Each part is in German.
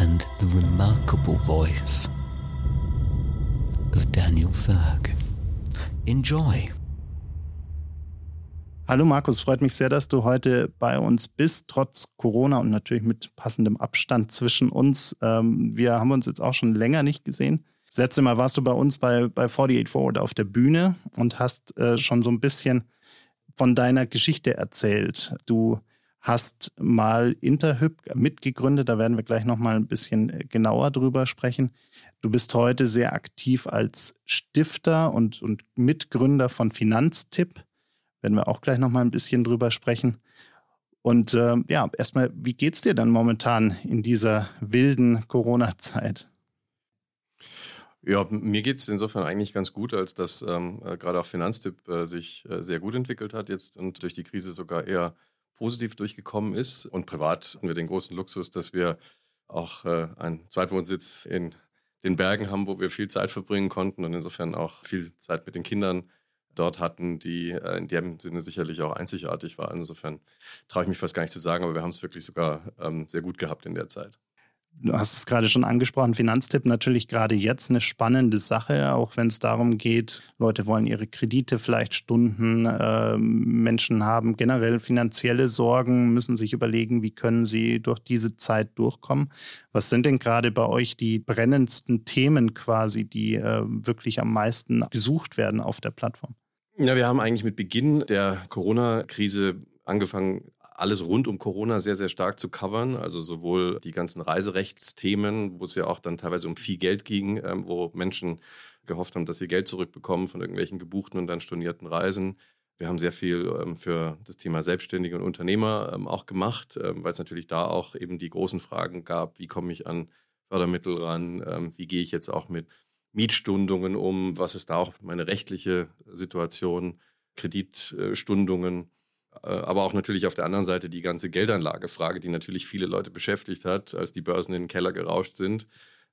and the remarkable voice of Daniel Ferg. Enjoy. Hallo Markus, freut mich sehr, dass du heute bei uns bist, trotz Corona und natürlich mit passendem Abstand zwischen uns. Ähm, wir haben uns jetzt auch schon länger nicht gesehen. Das letzte Mal warst du bei uns bei, bei 48 Forward auf der Bühne und hast äh, schon so ein bisschen von deiner Geschichte erzählt. Du hast mal Interhyp mitgegründet. Da werden wir gleich noch mal ein bisschen äh, genauer drüber sprechen. Du bist heute sehr aktiv als Stifter und, und Mitgründer von Finanztipp. Werden wir auch gleich noch mal ein bisschen drüber sprechen. Und äh, ja, erstmal, wie geht's dir dann momentan in dieser wilden Corona-Zeit? Ja, mir geht es insofern eigentlich ganz gut, als dass ähm, äh, gerade auch Finanztipp äh, sich äh, sehr gut entwickelt hat jetzt und durch die Krise sogar eher positiv durchgekommen ist. Und privat hatten wir den großen Luxus, dass wir auch äh, einen Zweitwohnsitz in den Bergen haben, wo wir viel Zeit verbringen konnten und insofern auch viel Zeit mit den Kindern dort hatten, die äh, in dem Sinne sicherlich auch einzigartig war. Insofern traue ich mich fast gar nicht zu sagen, aber wir haben es wirklich sogar ähm, sehr gut gehabt in der Zeit du hast es gerade schon angesprochen, Finanztipp natürlich gerade jetzt eine spannende Sache, auch wenn es darum geht, Leute wollen ihre Kredite vielleicht stunden, äh, Menschen haben generell finanzielle Sorgen, müssen sich überlegen, wie können sie durch diese Zeit durchkommen. Was sind denn gerade bei euch die brennendsten Themen quasi, die äh, wirklich am meisten gesucht werden auf der Plattform? Ja, wir haben eigentlich mit Beginn der Corona-Krise angefangen, alles rund um Corona sehr, sehr stark zu covern. Also sowohl die ganzen Reiserechtsthemen, wo es ja auch dann teilweise um viel Geld ging, ähm, wo Menschen gehofft haben, dass sie Geld zurückbekommen von irgendwelchen gebuchten und dann stornierten Reisen. Wir haben sehr viel ähm, für das Thema Selbstständige und Unternehmer ähm, auch gemacht, ähm, weil es natürlich da auch eben die großen Fragen gab, wie komme ich an Fördermittel ran, ähm, wie gehe ich jetzt auch mit Mietstundungen um, was ist da auch meine rechtliche Situation, Kreditstundungen. Äh, aber auch natürlich auf der anderen Seite die ganze Geldanlagefrage, die natürlich viele Leute beschäftigt hat, als die Börsen in den Keller gerauscht sind.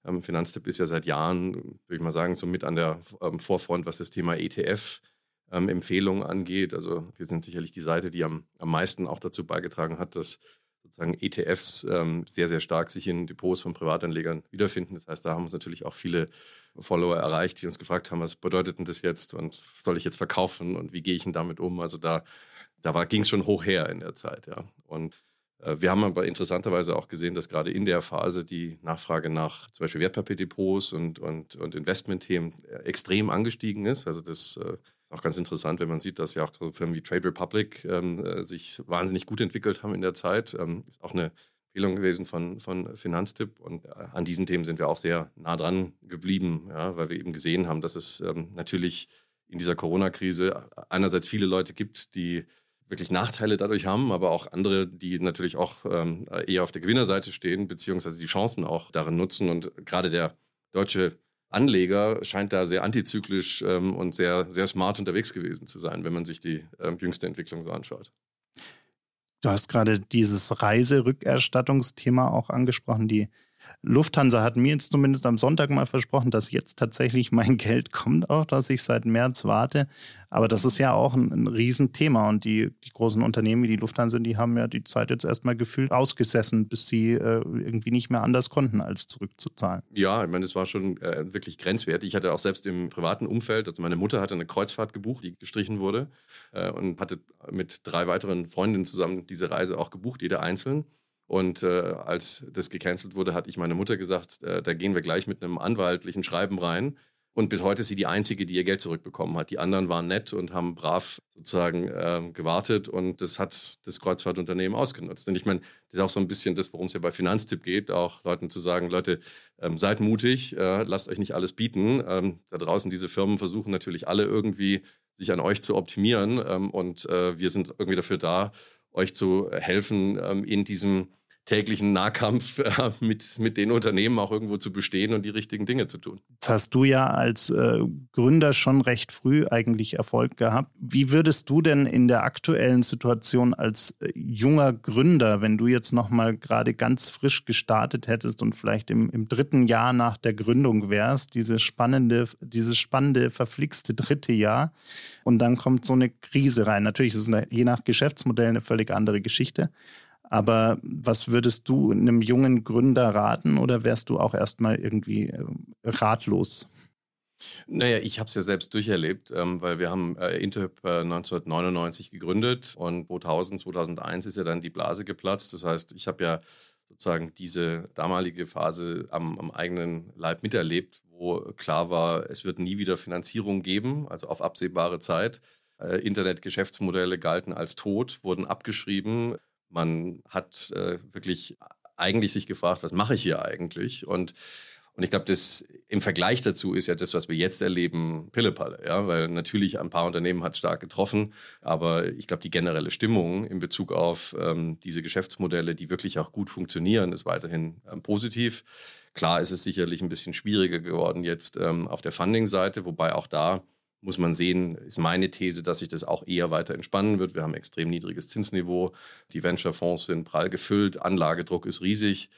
Ähm, Finanztipp ist ja seit Jahren, würde ich mal sagen, so mit an der ähm, Vorfront, was das Thema ETF-Empfehlungen ähm, angeht. Also wir sind sicherlich die Seite, die am, am meisten auch dazu beigetragen hat, dass sozusagen ETFs ähm, sehr, sehr stark sich in Depots von Privatanlegern wiederfinden. Das heißt, da haben uns natürlich auch viele Follower erreicht, die uns gefragt haben, was bedeutet denn das jetzt und soll ich jetzt verkaufen und wie gehe ich denn damit um? Also da da ging es schon hoch her in der Zeit, ja. Und äh, wir haben aber interessanterweise auch gesehen, dass gerade in der Phase die Nachfrage nach zum Beispiel Wertpapierdepots und, und, und Investmentthemen äh, extrem angestiegen ist. Also das äh, ist auch ganz interessant, wenn man sieht, dass ja auch so Firmen wie Trade Republic ähm, äh, sich wahnsinnig gut entwickelt haben in der Zeit. Ähm, ist auch eine Empfehlung gewesen von, von Finanztipp. Und äh, an diesen Themen sind wir auch sehr nah dran geblieben, ja, weil wir eben gesehen haben, dass es ähm, natürlich in dieser Corona-Krise einerseits viele Leute gibt, die wirklich Nachteile dadurch haben, aber auch andere, die natürlich auch ähm, eher auf der Gewinnerseite stehen, beziehungsweise die Chancen auch darin nutzen. Und gerade der deutsche Anleger scheint da sehr antizyklisch ähm, und sehr, sehr smart unterwegs gewesen zu sein, wenn man sich die ähm, jüngste Entwicklung so anschaut. Du hast gerade dieses Reiserückerstattungsthema auch angesprochen, die Lufthansa hat mir jetzt zumindest am Sonntag mal versprochen, dass jetzt tatsächlich mein Geld kommt, auch dass ich seit März warte. Aber das ist ja auch ein, ein Riesenthema. Und die, die großen Unternehmen wie die Lufthansa, die haben ja die Zeit jetzt erstmal gefühlt ausgesessen, bis sie äh, irgendwie nicht mehr anders konnten, als zurückzuzahlen. Ja, ich meine, das war schon äh, wirklich grenzwertig. Ich hatte auch selbst im privaten Umfeld, also meine Mutter hatte eine Kreuzfahrt gebucht, die gestrichen wurde äh, und hatte mit drei weiteren Freundinnen zusammen diese Reise auch gebucht, jeder einzeln. Und äh, als das gecancelt wurde, hat ich meine Mutter gesagt, äh, da gehen wir gleich mit einem anwaltlichen Schreiben rein. Und bis heute ist sie die Einzige, die ihr Geld zurückbekommen hat. Die anderen waren nett und haben brav sozusagen äh, gewartet und das hat das Kreuzfahrtunternehmen ausgenutzt. Und ich meine, das ist auch so ein bisschen das, worum es ja bei Finanztipp geht, auch Leuten zu sagen, Leute, ähm, seid mutig, äh, lasst euch nicht alles bieten. Ähm, da draußen diese Firmen versuchen natürlich alle irgendwie sich an euch zu optimieren ähm, und äh, wir sind irgendwie dafür da, euch zu helfen, ähm, in diesem täglichen Nahkampf äh, mit, mit den Unternehmen auch irgendwo zu bestehen und die richtigen Dinge zu tun. Jetzt hast du ja als äh, Gründer schon recht früh eigentlich Erfolg gehabt. Wie würdest du denn in der aktuellen Situation als äh, junger Gründer, wenn du jetzt nochmal gerade ganz frisch gestartet hättest und vielleicht im, im dritten Jahr nach der Gründung wärst, diese spannende, dieses spannende, verflixte dritte Jahr, und dann kommt so eine Krise rein. Natürlich ist es eine, je nach Geschäftsmodell eine völlig andere Geschichte. Aber was würdest du einem jungen Gründer raten oder wärst du auch erstmal irgendwie äh, ratlos? Naja, ich habe es ja selbst durcherlebt, ähm, weil wir haben äh, Interhyp äh, 1999 gegründet und 2000, 2001 ist ja dann die Blase geplatzt. Das heißt, ich habe ja sozusagen diese damalige Phase am, am, eigenen Leib miterlebt, wo klar war, es wird nie wieder Finanzierung geben, also auf absehbare Zeit. Äh, Internetgeschäftsmodelle galten als tot, wurden abgeschrieben. Man hat äh, wirklich eigentlich sich gefragt, was mache ich hier eigentlich? Und, und ich glaube, das im Vergleich dazu ist ja das, was wir jetzt erleben, Pillepalle. Ja? Weil natürlich ein paar Unternehmen hat es stark getroffen, aber ich glaube, die generelle Stimmung in Bezug auf ähm, diese Geschäftsmodelle, die wirklich auch gut funktionieren, ist weiterhin ähm, positiv. Klar ist es sicherlich ein bisschen schwieriger geworden jetzt ähm, auf der Funding-Seite, wobei auch da muss man sehen, ist meine These, dass sich das auch eher weiter entspannen wird. Wir haben extrem niedriges Zinsniveau, die Venture-Fonds sind prall gefüllt, Anlagedruck ist riesig.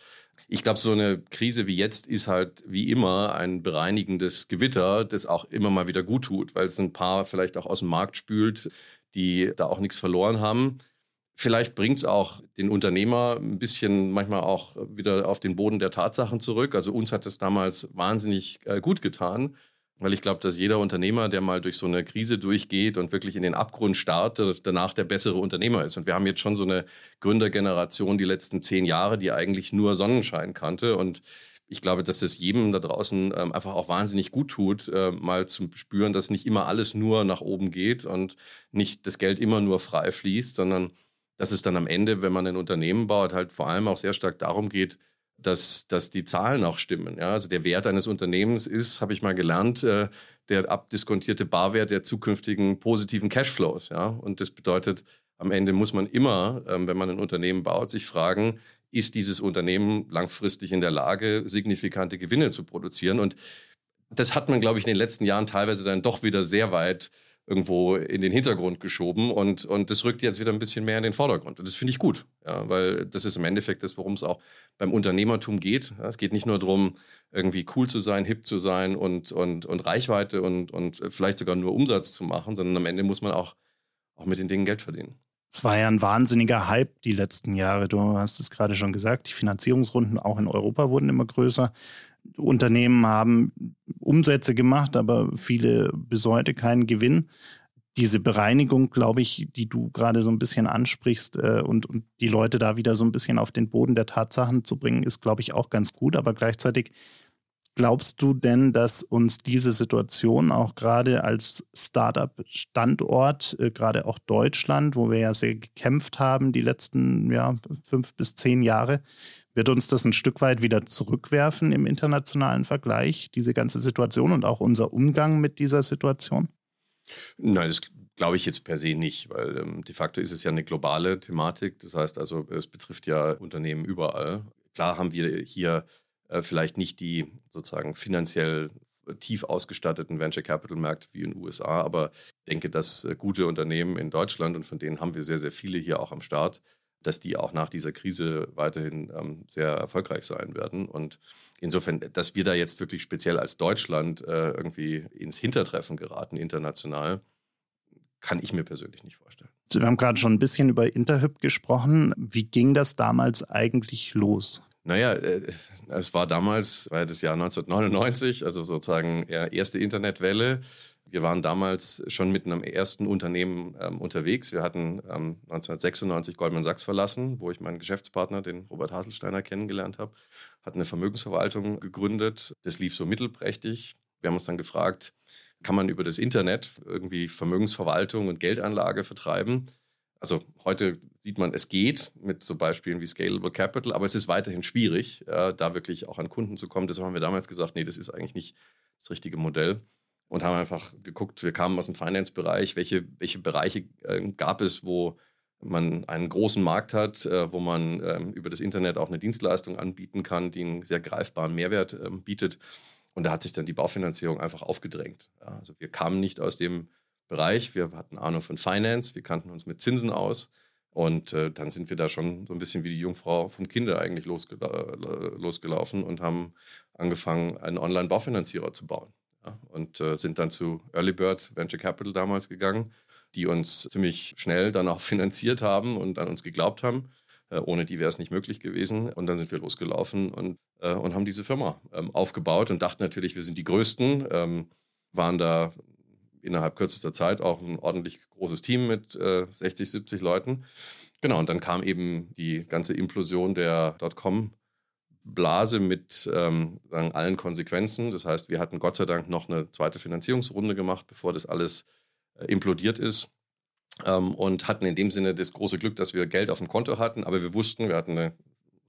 Ich glaube, so eine Krise wie jetzt ist halt wie immer ein bereinigendes Gewitter, das auch immer mal wieder gut tut, weil es ein paar vielleicht auch aus dem Markt spült, die da auch nichts verloren haben. Vielleicht bringt es auch den Unternehmer ein bisschen manchmal auch wieder auf den Boden der Tatsachen zurück. Also uns hat es damals wahnsinnig äh, gut getan, weil ich glaube, dass jeder Unternehmer, der mal durch so eine Krise durchgeht und wirklich in den Abgrund startet, danach der bessere Unternehmer ist. Und wir haben jetzt schon so eine Gründergeneration die letzten zehn Jahre, die eigentlich nur Sonnenschein kannte. Und ich glaube, dass das jedem da draußen ähm, einfach auch wahnsinnig gut tut, äh, mal zu spüren, dass nicht immer alles nur nach oben geht und nicht das Geld immer nur frei fließt, sondern dass es dann am Ende, wenn man ein Unternehmen baut, halt vor allem auch sehr stark darum geht, dass, dass die Zahlen auch stimmen. Ja? Also der Wert eines Unternehmens ist, habe ich mal gelernt, äh, der abdiskontierte Barwert der zukünftigen positiven Cashflows. Ja? Und das bedeutet, am Ende muss man immer, ähm, wenn man ein Unternehmen baut, sich fragen, ist dieses Unternehmen langfristig in der Lage, signifikante Gewinne zu produzieren? Und das hat man, glaube ich, in den letzten Jahren teilweise dann doch wieder sehr weit irgendwo in den Hintergrund geschoben und, und das rückt jetzt wieder ein bisschen mehr in den Vordergrund. Und das finde ich gut, ja, weil das ist im Endeffekt das, worum es auch beim Unternehmertum geht. Es geht nicht nur darum, irgendwie cool zu sein, hip zu sein und, und, und Reichweite und, und vielleicht sogar nur Umsatz zu machen, sondern am Ende muss man auch, auch mit den Dingen Geld verdienen. Es war ja ein wahnsinniger Hype die letzten Jahre. Du hast es gerade schon gesagt, die Finanzierungsrunden auch in Europa wurden immer größer. Unternehmen haben Umsätze gemacht, aber viele bis heute keinen Gewinn. Diese Bereinigung, glaube ich, die du gerade so ein bisschen ansprichst äh, und, und die Leute da wieder so ein bisschen auf den Boden der Tatsachen zu bringen, ist, glaube ich, auch ganz gut. Aber gleichzeitig glaubst du denn, dass uns diese Situation auch gerade als Startup-Standort, äh, gerade auch Deutschland, wo wir ja sehr gekämpft haben die letzten ja, fünf bis zehn Jahre, wird uns das ein Stück weit wieder zurückwerfen im internationalen Vergleich, diese ganze Situation und auch unser Umgang mit dieser Situation? Nein, das glaube ich jetzt per se nicht, weil ähm, de facto ist es ja eine globale Thematik. Das heißt also, es betrifft ja Unternehmen überall. Klar haben wir hier äh, vielleicht nicht die sozusagen finanziell tief ausgestatteten Venture Capital Märkte wie in den USA, aber ich denke, dass äh, gute Unternehmen in Deutschland und von denen haben wir sehr, sehr viele hier auch am Start, dass die auch nach dieser Krise weiterhin ähm, sehr erfolgreich sein werden. Und insofern, dass wir da jetzt wirklich speziell als Deutschland äh, irgendwie ins Hintertreffen geraten international, kann ich mir persönlich nicht vorstellen. Wir haben gerade schon ein bisschen über Interhyp gesprochen. Wie ging das damals eigentlich los? Naja, äh, es war damals, war das Jahr 1999, also sozusagen erste Internetwelle. Wir waren damals schon mit einem ersten Unternehmen ähm, unterwegs. Wir hatten ähm, 1996 Goldman Sachs verlassen, wo ich meinen Geschäftspartner, den Robert Haselsteiner, kennengelernt habe. Hatten eine Vermögensverwaltung gegründet. Das lief so mittelprächtig. Wir haben uns dann gefragt, kann man über das Internet irgendwie Vermögensverwaltung und Geldanlage vertreiben? Also heute sieht man, es geht mit so Beispielen wie Scalable Capital, aber es ist weiterhin schwierig, äh, da wirklich auch an Kunden zu kommen. Deshalb haben wir damals gesagt, nee, das ist eigentlich nicht das richtige Modell und haben einfach geguckt, wir kamen aus dem Finance-Bereich, welche, welche Bereiche äh, gab es, wo man einen großen Markt hat, äh, wo man ähm, über das Internet auch eine Dienstleistung anbieten kann, die einen sehr greifbaren Mehrwert ähm, bietet. Und da hat sich dann die Baufinanzierung einfach aufgedrängt. Ja, also wir kamen nicht aus dem Bereich, wir hatten Ahnung von Finance, wir kannten uns mit Zinsen aus. Und äh, dann sind wir da schon so ein bisschen wie die Jungfrau vom Kinder eigentlich losgela äh, losgelaufen und haben angefangen, einen Online-Baufinanzierer zu bauen. Und äh, sind dann zu Early Bird Venture Capital damals gegangen die uns ziemlich schnell dann auch finanziert haben und an uns geglaubt haben. Äh, ohne die wäre es nicht möglich gewesen. Und dann sind wir losgelaufen und, äh, und haben diese Firma ähm, aufgebaut und dachten natürlich, wir sind die Größten, ähm, waren da innerhalb kürzester Zeit auch ein ordentlich großes Team mit äh, 60, 70 Leuten. Genau, und dann kam eben die ganze Implosion der Dotcom-Blase mit ähm, allen Konsequenzen. Das heißt, wir hatten Gott sei Dank noch eine zweite Finanzierungsrunde gemacht, bevor das alles äh, implodiert ist. Ähm, und hatten in dem Sinne das große Glück, dass wir Geld auf dem Konto hatten, aber wir wussten, wir hatten eine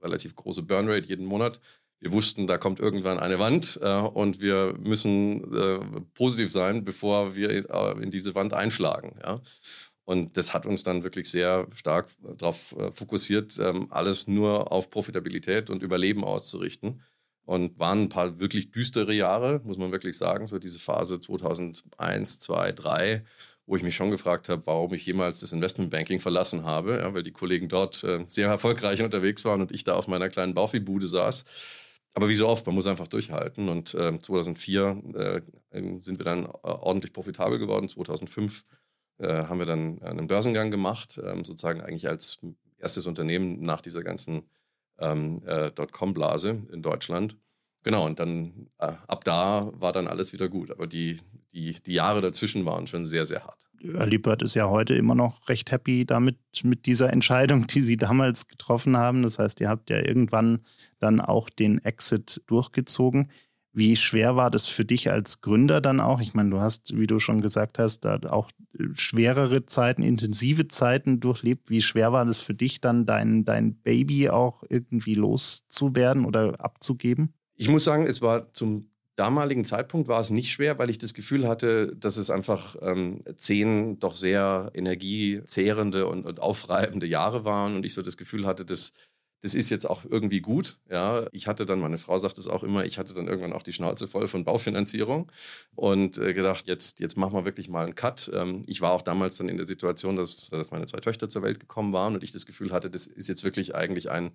relativ große Burnrate jeden Monat. Wir wussten, da kommt irgendwann eine Wand äh, und wir müssen äh, positiv sein, bevor wir in, äh, in diese Wand einschlagen. Ja? Und das hat uns dann wirklich sehr stark darauf äh, fokussiert, ähm, alles nur auf Profitabilität und Überleben auszurichten. Und waren ein paar wirklich düstere Jahre, muss man wirklich sagen. So diese Phase 2001, 2, 3, wo ich mich schon gefragt habe, warum ich jemals das Investmentbanking verlassen habe, ja, weil die Kollegen dort äh, sehr erfolgreich unterwegs waren und ich da auf meiner kleinen Baufi-Bude saß. Aber wie so oft, man muss einfach durchhalten. Und äh, 2004 äh, sind wir dann äh, ordentlich profitabel geworden. 2005 äh, haben wir dann einen Börsengang gemacht, ähm, sozusagen eigentlich als erstes Unternehmen nach dieser ganzen ähm, äh, Dotcom-Blase in Deutschland. Genau, und dann äh, ab da war dann alles wieder gut. Aber die, die, die Jahre dazwischen waren schon sehr, sehr hart. Bird ist ja heute immer noch recht happy damit, mit dieser Entscheidung, die Sie damals getroffen haben. Das heißt, ihr habt ja irgendwann dann auch den Exit durchgezogen. Wie schwer war das für dich als Gründer dann auch? Ich meine, du hast, wie du schon gesagt hast, da auch schwerere Zeiten, intensive Zeiten durchlebt. Wie schwer war das für dich dann, dein, dein Baby auch irgendwie loszuwerden oder abzugeben? Ich muss sagen, es war zum damaligen Zeitpunkt war es nicht schwer, weil ich das Gefühl hatte, dass es einfach ähm, zehn doch sehr energiezehrende und, und aufreibende Jahre waren und ich so das Gefühl hatte, dass das ist jetzt auch irgendwie gut. Ja, ich hatte dann, meine Frau sagt es auch immer, ich hatte dann irgendwann auch die Schnauze voll von Baufinanzierung und äh, gedacht, jetzt, jetzt machen wir wirklich mal einen Cut. Ähm, ich war auch damals dann in der Situation, dass, dass meine zwei Töchter zur Welt gekommen waren und ich das Gefühl hatte, das ist jetzt wirklich eigentlich ein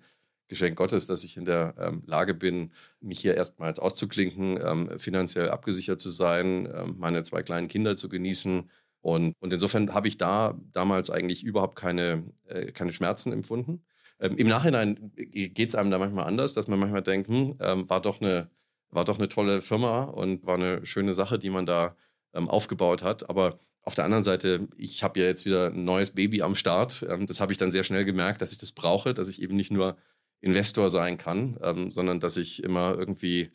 Geschenk Gottes, dass ich in der ähm, Lage bin, mich hier erstmals auszuklinken, ähm, finanziell abgesichert zu sein, ähm, meine zwei kleinen Kinder zu genießen. Und, und insofern habe ich da damals eigentlich überhaupt keine, äh, keine Schmerzen empfunden. Ähm, Im Nachhinein geht es einem da manchmal anders, dass man manchmal denkt, hm, ähm, war, doch eine, war doch eine tolle Firma und war eine schöne Sache, die man da ähm, aufgebaut hat. Aber auf der anderen Seite, ich habe ja jetzt wieder ein neues Baby am Start. Ähm, das habe ich dann sehr schnell gemerkt, dass ich das brauche, dass ich eben nicht nur Investor sein kann, ähm, sondern dass ich immer irgendwie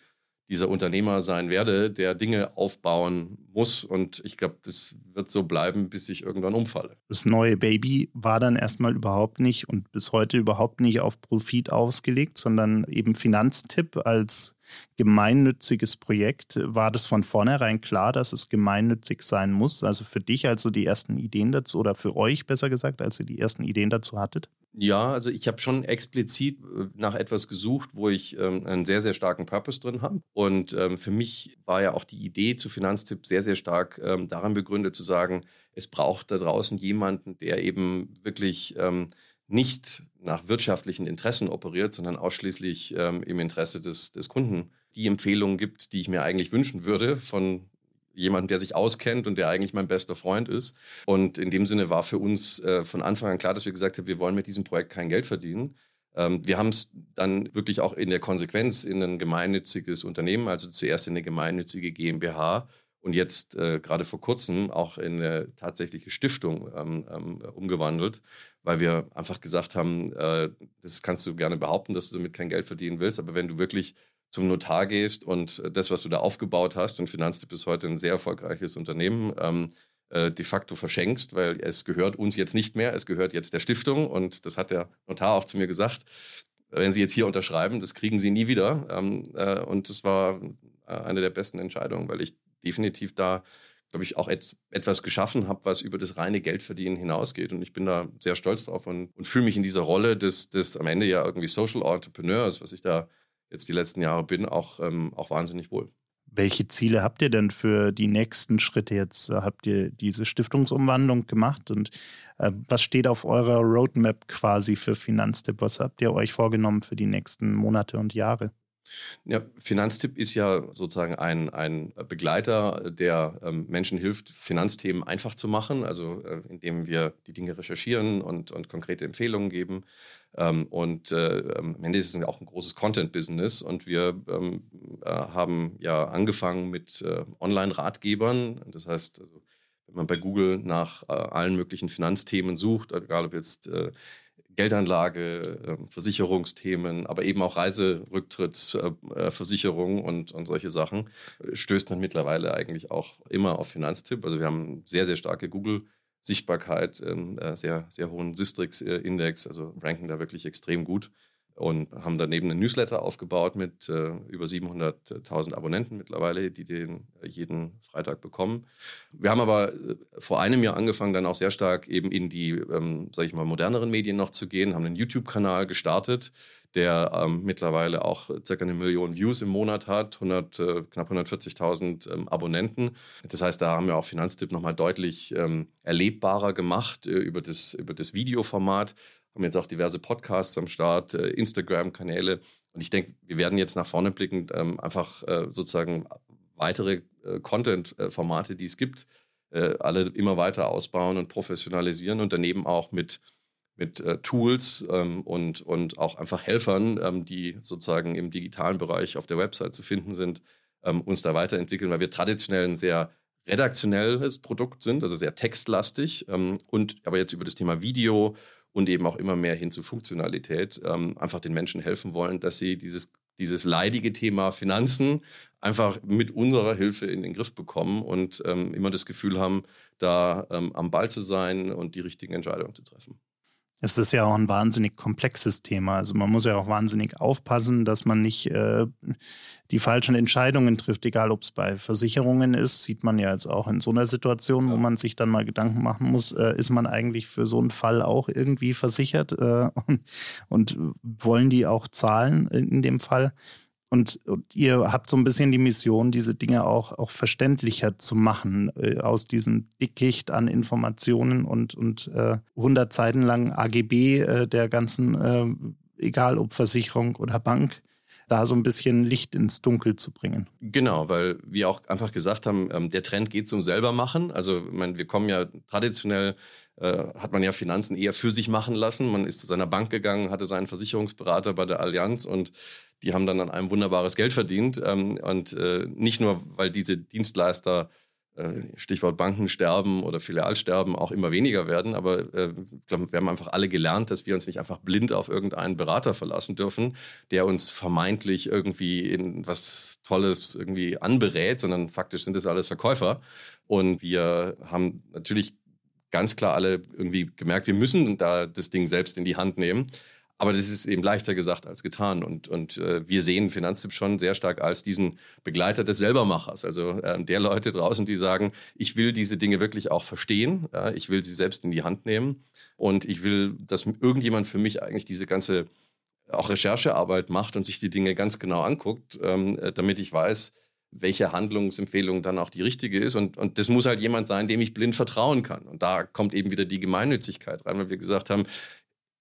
dieser Unternehmer sein werde, der Dinge aufbauen muss. Und ich glaube, das wird so bleiben, bis ich irgendwann umfalle. Das neue Baby war dann erstmal überhaupt nicht und bis heute überhaupt nicht auf Profit ausgelegt, sondern eben Finanztipp als gemeinnütziges Projekt. War das von vornherein klar, dass es gemeinnützig sein muss? Also für dich, als du die ersten Ideen dazu, oder für euch besser gesagt, als ihr die ersten Ideen dazu hattet? Ja, also ich habe schon explizit äh, nach etwas gesucht, wo ich ähm, einen sehr, sehr starken Purpose drin habe. Und ähm, für mich war ja auch die Idee zu Finanztipp sehr, sehr stark ähm, daran begründet zu sagen, es braucht da draußen jemanden, der eben wirklich ähm, nicht nach wirtschaftlichen Interessen operiert, sondern ausschließlich ähm, im Interesse des, des Kunden die Empfehlungen gibt, die ich mir eigentlich wünschen würde von jemandem, der sich auskennt und der eigentlich mein bester Freund ist. Und in dem Sinne war für uns äh, von Anfang an klar, dass wir gesagt haben, wir wollen mit diesem Projekt kein Geld verdienen. Ähm, wir haben es dann wirklich auch in der Konsequenz in ein gemeinnütziges Unternehmen, also zuerst in eine gemeinnützige GmbH und jetzt äh, gerade vor kurzem auch in eine tatsächliche Stiftung ähm, ähm, umgewandelt, weil wir einfach gesagt haben, äh, das kannst du gerne behaupten, dass du damit kein Geld verdienen willst, aber wenn du wirklich zum Notar gehst und äh, das, was du da aufgebaut hast, und Finanztipp ist heute ein sehr erfolgreiches Unternehmen, ähm, äh, de facto verschenkst, weil es gehört uns jetzt nicht mehr, es gehört jetzt der Stiftung und das hat der Notar auch zu mir gesagt. Wenn Sie jetzt hier unterschreiben, das kriegen Sie nie wieder. Ähm, äh, und das war äh, eine der besten Entscheidungen, weil ich definitiv da glaube ich, auch et etwas geschaffen habe, was über das reine Geldverdienen hinausgeht. Und ich bin da sehr stolz drauf und, und fühle mich in dieser Rolle des, des am Ende ja irgendwie Social Entrepreneurs, was ich da jetzt die letzten Jahre bin, auch, ähm, auch wahnsinnig wohl. Welche Ziele habt ihr denn für die nächsten Schritte jetzt? Habt ihr diese Stiftungsumwandlung gemacht und äh, was steht auf eurer Roadmap quasi für Finanztipp? Was habt ihr euch vorgenommen für die nächsten Monate und Jahre? Ja, Finanztipp ist ja sozusagen ein, ein Begleiter, der ähm, Menschen hilft, Finanzthemen einfach zu machen, also äh, indem wir die Dinge recherchieren und, und konkrete Empfehlungen geben. Ähm, und äh, am Ende ist es auch ein großes Content-Business und wir ähm, äh, haben ja angefangen mit äh, Online-Ratgebern. Das heißt, also, wenn man bei Google nach äh, allen möglichen Finanzthemen sucht, egal ob jetzt äh, Geldanlage, ähm, Versicherungsthemen, aber eben auch Reiserücktrittsversicherungen äh, und, und solche Sachen, stößt man mittlerweile eigentlich auch immer auf Finanztipp. Also wir haben sehr, sehr starke Google-Sichtbarkeit, ähm, äh, sehr, sehr hohen Sistrix-Index, also ranken da wirklich extrem gut und haben daneben einen Newsletter aufgebaut mit äh, über 700.000 Abonnenten mittlerweile, die den äh, jeden Freitag bekommen. Wir haben aber äh, vor einem Jahr angefangen, dann auch sehr stark eben in die, ähm, sage ich mal, moderneren Medien noch zu gehen, haben einen YouTube-Kanal gestartet, der ähm, mittlerweile auch circa eine Million Views im Monat hat, 100, äh, knapp 140.000 ähm, Abonnenten. Das heißt, da haben wir auch Finanztipp nochmal deutlich ähm, erlebbarer gemacht äh, über, das, über das Videoformat haben jetzt auch diverse Podcasts am Start, äh, Instagram-Kanäle. Und ich denke, wir werden jetzt nach vorne blickend ähm, einfach äh, sozusagen weitere äh, Content-Formate, die es gibt, alle immer weiter ausbauen und professionalisieren und daneben auch mit, mit Tools ähm, und, und auch einfach Helfern, ähm, die sozusagen im digitalen Bereich auf der Website zu finden sind, uns da weiterentwickeln, weil wir traditionell ein sehr redaktionelles Produkt sind, also sehr textlastig und aber jetzt über das Thema Video und eben auch immer mehr hin zu Funktionalität, ähm, einfach den Menschen helfen wollen, dass sie dieses, dieses leidige Thema Finanzen einfach mit unserer Hilfe in den Griff bekommen und ähm, immer das Gefühl haben, da ähm, am Ball zu sein und die richtigen Entscheidungen zu treffen. Es ist ja auch ein wahnsinnig komplexes Thema. Also man muss ja auch wahnsinnig aufpassen, dass man nicht äh, die falschen Entscheidungen trifft, egal ob es bei Versicherungen ist. Sieht man ja jetzt auch in so einer Situation, ja. wo man sich dann mal Gedanken machen muss, äh, ist man eigentlich für so einen Fall auch irgendwie versichert äh, und, und wollen die auch zahlen in dem Fall? Und, und, ihr habt so ein bisschen die Mission, diese Dinge auch, auch verständlicher zu machen, äh, aus diesem Dickicht an Informationen und, und äh, 100 Seiten lang AGB äh, der ganzen, äh, egal ob Versicherung oder Bank, da so ein bisschen Licht ins Dunkel zu bringen. Genau, weil wir auch einfach gesagt haben, ähm, der Trend geht zum Selbermachen. Also ich meine, wir kommen ja traditionell hat man ja Finanzen eher für sich machen lassen. Man ist zu seiner Bank gegangen, hatte seinen Versicherungsberater bei der Allianz und die haben dann an einem wunderbares Geld verdient. Ähm, und äh, nicht nur, weil diese Dienstleister, äh, Stichwort Bankensterben oder Filialsterben, auch immer weniger werden, aber äh, wir haben einfach alle gelernt, dass wir uns nicht einfach blind auf irgendeinen Berater verlassen dürfen, der uns vermeintlich irgendwie in was Tolles irgendwie anberät, sondern faktisch sind das alles Verkäufer. Und wir haben natürlich ganz klar alle irgendwie gemerkt, wir müssen da das Ding selbst in die Hand nehmen. Aber das ist eben leichter gesagt als getan. Und, und äh, wir sehen Finanztipp schon sehr stark als diesen Begleiter des Selbermachers. Also äh, der Leute draußen, die sagen, ich will diese Dinge wirklich auch verstehen. Ja, ich will sie selbst in die Hand nehmen. Und ich will, dass irgendjemand für mich eigentlich diese ganze auch Recherchearbeit macht und sich die Dinge ganz genau anguckt, ähm, äh, damit ich weiß, welche Handlungsempfehlung dann auch die richtige ist. Und, und das muss halt jemand sein, dem ich blind vertrauen kann. Und da kommt eben wieder die Gemeinnützigkeit rein, weil wir gesagt haben,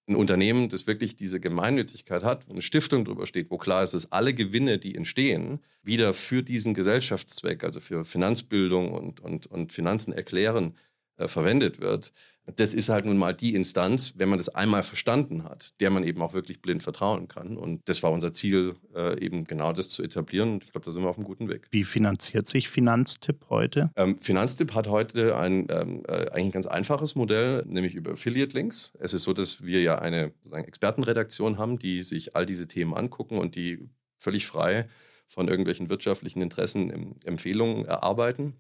ein Unternehmen, das wirklich diese Gemeinnützigkeit hat, wo eine Stiftung drüber steht, wo klar ist, dass alle Gewinne, die entstehen, wieder für diesen Gesellschaftszweck, also für Finanzbildung und, und, und Finanzen erklären, äh, verwendet wird, das ist halt nun mal die Instanz, wenn man das einmal verstanden hat, der man eben auch wirklich blind vertrauen kann. Und das war unser Ziel, äh, eben genau das zu etablieren. Und ich glaube, da sind wir auf einem guten Weg. Wie finanziert sich Finanztipp heute? Ähm, Finanztipp hat heute ein ähm, äh, eigentlich ganz einfaches Modell, nämlich über Affiliate-Links. Es ist so, dass wir ja eine Expertenredaktion haben, die sich all diese Themen angucken und die völlig frei von irgendwelchen wirtschaftlichen Interessen Empfehlungen erarbeiten.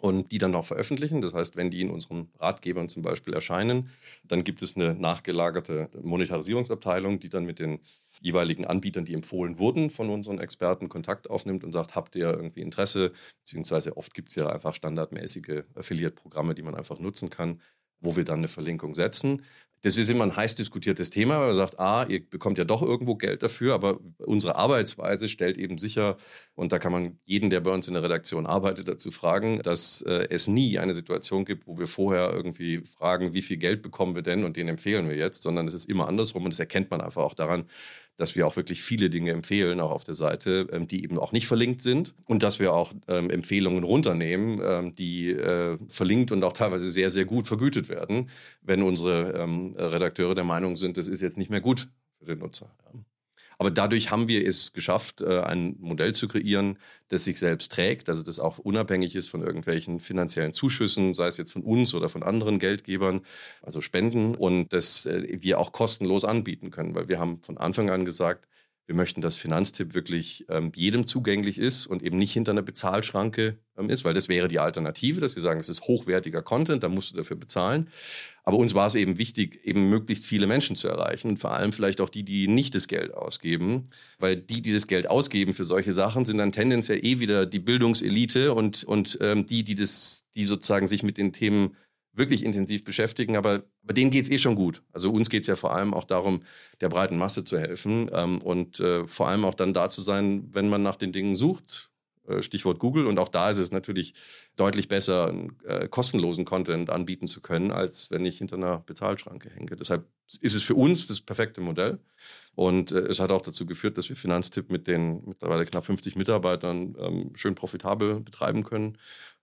Und die dann auch veröffentlichen. Das heißt, wenn die in unseren Ratgebern zum Beispiel erscheinen, dann gibt es eine nachgelagerte Monetarisierungsabteilung, die dann mit den jeweiligen Anbietern, die empfohlen wurden von unseren Experten, Kontakt aufnimmt und sagt, habt ihr irgendwie Interesse? Beziehungsweise oft gibt es ja einfach standardmäßige Affiliate-Programme, die man einfach nutzen kann, wo wir dann eine Verlinkung setzen. Das ist immer ein heiß diskutiertes Thema, weil man sagt, ah, ihr bekommt ja doch irgendwo Geld dafür, aber unsere Arbeitsweise stellt eben sicher, und da kann man jeden, der bei uns in der Redaktion arbeitet, dazu fragen, dass äh, es nie eine Situation gibt, wo wir vorher irgendwie fragen, wie viel Geld bekommen wir denn und den empfehlen wir jetzt, sondern es ist immer andersrum und das erkennt man einfach auch daran, dass wir auch wirklich viele Dinge empfehlen, auch auf der Seite, ähm, die eben auch nicht verlinkt sind und dass wir auch ähm, Empfehlungen runternehmen, ähm, die äh, verlinkt und auch teilweise sehr, sehr gut vergütet werden, wenn unsere ähm, Redakteure der Meinung sind, das ist jetzt nicht mehr gut für den Nutzer. Ja. Aber dadurch haben wir es geschafft, äh, ein Modell zu kreieren, das sich selbst trägt, also das auch unabhängig ist von irgendwelchen finanziellen Zuschüssen, sei es jetzt von uns oder von anderen Geldgebern, also Spenden, und das äh, wir auch kostenlos anbieten können, weil wir haben von Anfang an gesagt, wir möchten, dass Finanztipp wirklich ähm, jedem zugänglich ist und eben nicht hinter einer Bezahlschranke ähm, ist, weil das wäre die Alternative, dass wir sagen, es ist hochwertiger Content, da musst du dafür bezahlen. Aber uns war es eben wichtig, eben möglichst viele Menschen zu erreichen und vor allem vielleicht auch die, die nicht das Geld ausgeben, weil die, die das Geld ausgeben für solche Sachen, sind dann tendenziell eh wieder die Bildungselite und, und ähm, die, die das, die sozusagen sich mit den Themen wirklich intensiv beschäftigen, aber bei denen geht es eh schon gut. Also uns geht es ja vor allem auch darum, der breiten Masse zu helfen ähm, und äh, vor allem auch dann da zu sein, wenn man nach den Dingen sucht. Äh, Stichwort Google. Und auch da ist es natürlich deutlich besser, äh, kostenlosen Content anbieten zu können, als wenn ich hinter einer Bezahlschranke hänge. Deshalb ist es für uns das perfekte Modell. Und äh, es hat auch dazu geführt, dass wir Finanztipp mit den mittlerweile knapp 50 Mitarbeitern ähm, schön profitabel betreiben können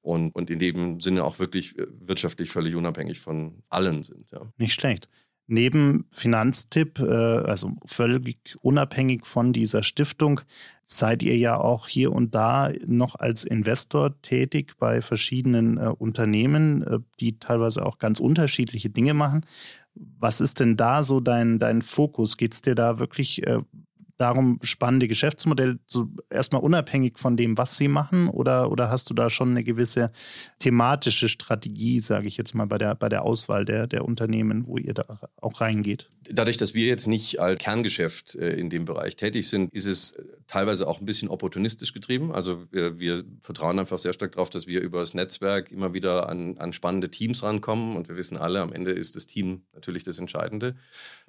und, und in dem Sinne auch wirklich äh, wirtschaftlich völlig unabhängig von allem sind. Ja. Nicht schlecht. Neben Finanztipp, äh, also völlig unabhängig von dieser Stiftung, seid ihr ja auch hier und da noch als Investor tätig bei verschiedenen äh, Unternehmen, die teilweise auch ganz unterschiedliche Dinge machen. Was ist denn da so dein, dein Fokus? Geht es dir da wirklich darum, spannende Geschäftsmodelle zu, erstmal unabhängig von dem, was sie machen? Oder, oder hast du da schon eine gewisse thematische Strategie, sage ich jetzt mal, bei der, bei der Auswahl der, der Unternehmen, wo ihr da auch reingeht? Dadurch, dass wir jetzt nicht als Kerngeschäft äh, in dem Bereich tätig sind, ist es teilweise auch ein bisschen opportunistisch getrieben. Also wir, wir vertrauen einfach sehr stark darauf, dass wir über das Netzwerk immer wieder an, an spannende Teams rankommen. Und wir wissen alle, am Ende ist das Team natürlich das Entscheidende.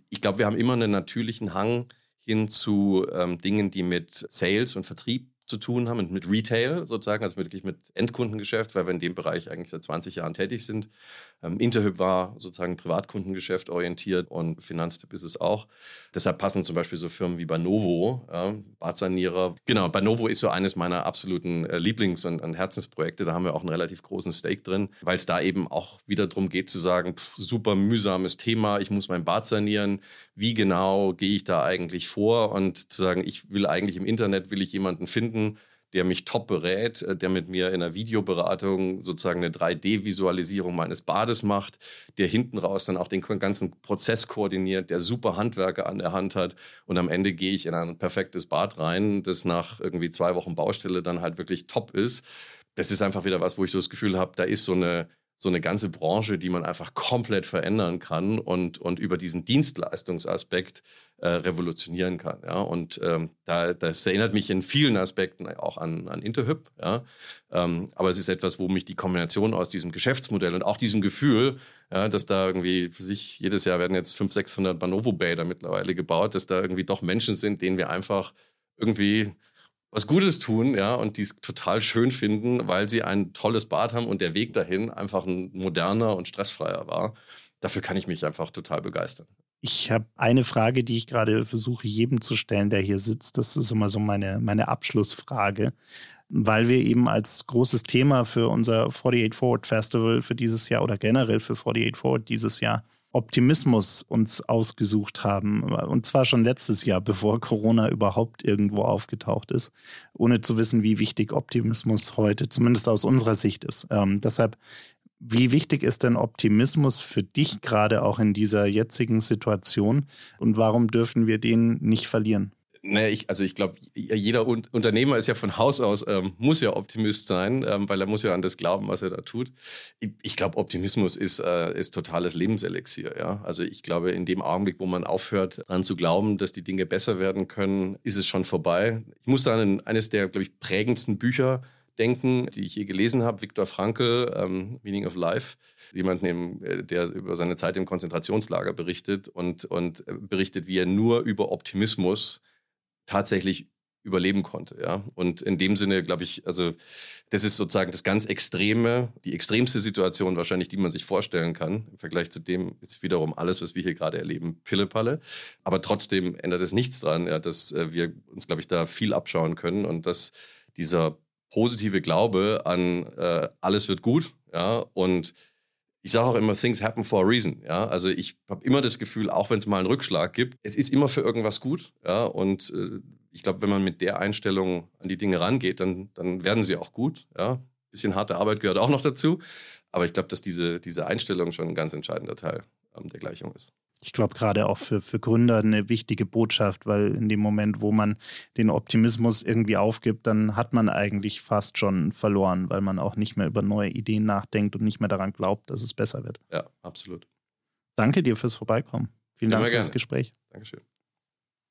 Ich glaube, wir haben immer einen natürlichen Hang, hin zu ähm, Dingen, die mit Sales und Vertrieb zu tun haben und mit Retail sozusagen, also wirklich mit Endkundengeschäft, weil wir in dem Bereich eigentlich seit 20 Jahren tätig sind. Ähm, Interhyp war sozusagen Privatkundengeschäft orientiert und Finanztipp ist es auch. Deshalb passen zum Beispiel so Firmen wie Banovo, ja, Badsanierer. Genau, Banovo ist so eines meiner absoluten äh, Lieblings- und, und, Herzensprojekte. Da haben wir auch einen relativ großen Stake drin, weil es da eben auch wieder darum geht zu sagen, pff, super mühsames Thema, ich muss mein Bad sanieren. Wie genau gehe ich da eigentlich vor? Und zu sagen, ich will eigentlich im Internet, will ich jemanden finden, der mich top berät, äh, der mit mir in einer Videoberatung sozusagen eine 3D-Visualisierung meines Bades macht, der hinten raus dann auch den ganzen Prozess koordiniert, der super Handwerker an der Hand hat und am Ende gehe ich in ein perfektes Bad rein, das nach irgendwie zwei Wochen Baustelle dann halt wirklich top ist. Das ist einfach wieder was, wo ich so das Gefühl habe, da ist so eine so eine ganze Branche, die man einfach komplett verändern kann und, und über diesen Dienstleistungsaspekt äh, revolutionieren kann. Ja? Und ähm, da, das erinnert mich in vielen Aspekten auch an, an Interhyp. Ja? Ähm, aber es ist etwas, wo mich die Kombination aus diesem Geschäftsmodell und auch diesem Gefühl, ja, dass da irgendwie für sich jedes Jahr werden jetzt 500, 600 Banovo-Bäder mittlerweile gebaut, dass da irgendwie doch Menschen sind, denen wir einfach irgendwie was Gutes tun, ja, und die es total schön finden, weil sie ein tolles Bad haben und der Weg dahin einfach ein moderner und stressfreier war. Dafür kann ich mich einfach total begeistern. Ich habe eine Frage, die ich gerade versuche, jedem zu stellen, der hier sitzt. Das ist immer so meine, meine Abschlussfrage, weil wir eben als großes Thema für unser 48 Forward Festival für dieses Jahr oder generell für 48 Forward dieses Jahr Optimismus uns ausgesucht haben. Und zwar schon letztes Jahr, bevor Corona überhaupt irgendwo aufgetaucht ist, ohne zu wissen, wie wichtig Optimismus heute, zumindest aus unserer Sicht ist. Ähm, deshalb, wie wichtig ist denn Optimismus für dich gerade auch in dieser jetzigen Situation und warum dürfen wir den nicht verlieren? Nee, ich, also ich glaube, jeder Un Unternehmer ist ja von Haus aus, ähm, muss ja Optimist sein, ähm, weil er muss ja an das glauben, was er da tut. Ich, ich glaube, Optimismus ist, äh, ist totales Lebenselixier. Ja? Also ich glaube, in dem Augenblick, wo man aufhört, daran zu glauben, dass die Dinge besser werden können, ist es schon vorbei. Ich muss da an eines der, glaube ich, prägendsten Bücher denken, die ich je gelesen habe, Viktor Frankl, ähm, Meaning of Life. Jemanden, äh, der über seine Zeit im Konzentrationslager berichtet und, und äh, berichtet, wie er nur über Optimismus tatsächlich überleben konnte. Ja? Und in dem Sinne, glaube ich, also das ist sozusagen das ganz Extreme, die extremste Situation wahrscheinlich, die man sich vorstellen kann. Im Vergleich zu dem ist wiederum alles, was wir hier gerade erleben, Pillepalle. Aber trotzdem ändert es nichts daran, ja, dass äh, wir uns, glaube ich, da viel abschauen können und dass dieser positive Glaube an äh, alles wird gut, ja, und ich sage auch immer, things happen for a reason. Ja? Also ich habe immer das Gefühl, auch wenn es mal einen Rückschlag gibt, es ist immer für irgendwas gut. Ja? Und äh, ich glaube, wenn man mit der Einstellung an die Dinge rangeht, dann, dann werden sie auch gut. Ja? Bisschen harte Arbeit gehört auch noch dazu. Aber ich glaube, dass diese, diese Einstellung schon ein ganz entscheidender Teil ähm, der Gleichung ist ich glaube, gerade auch für, für Gründer eine wichtige Botschaft, weil in dem Moment, wo man den Optimismus irgendwie aufgibt, dann hat man eigentlich fast schon verloren, weil man auch nicht mehr über neue Ideen nachdenkt und nicht mehr daran glaubt, dass es besser wird. Ja, absolut. Danke dir fürs Vorbeikommen. Vielen Dank für das Gespräch. Dankeschön.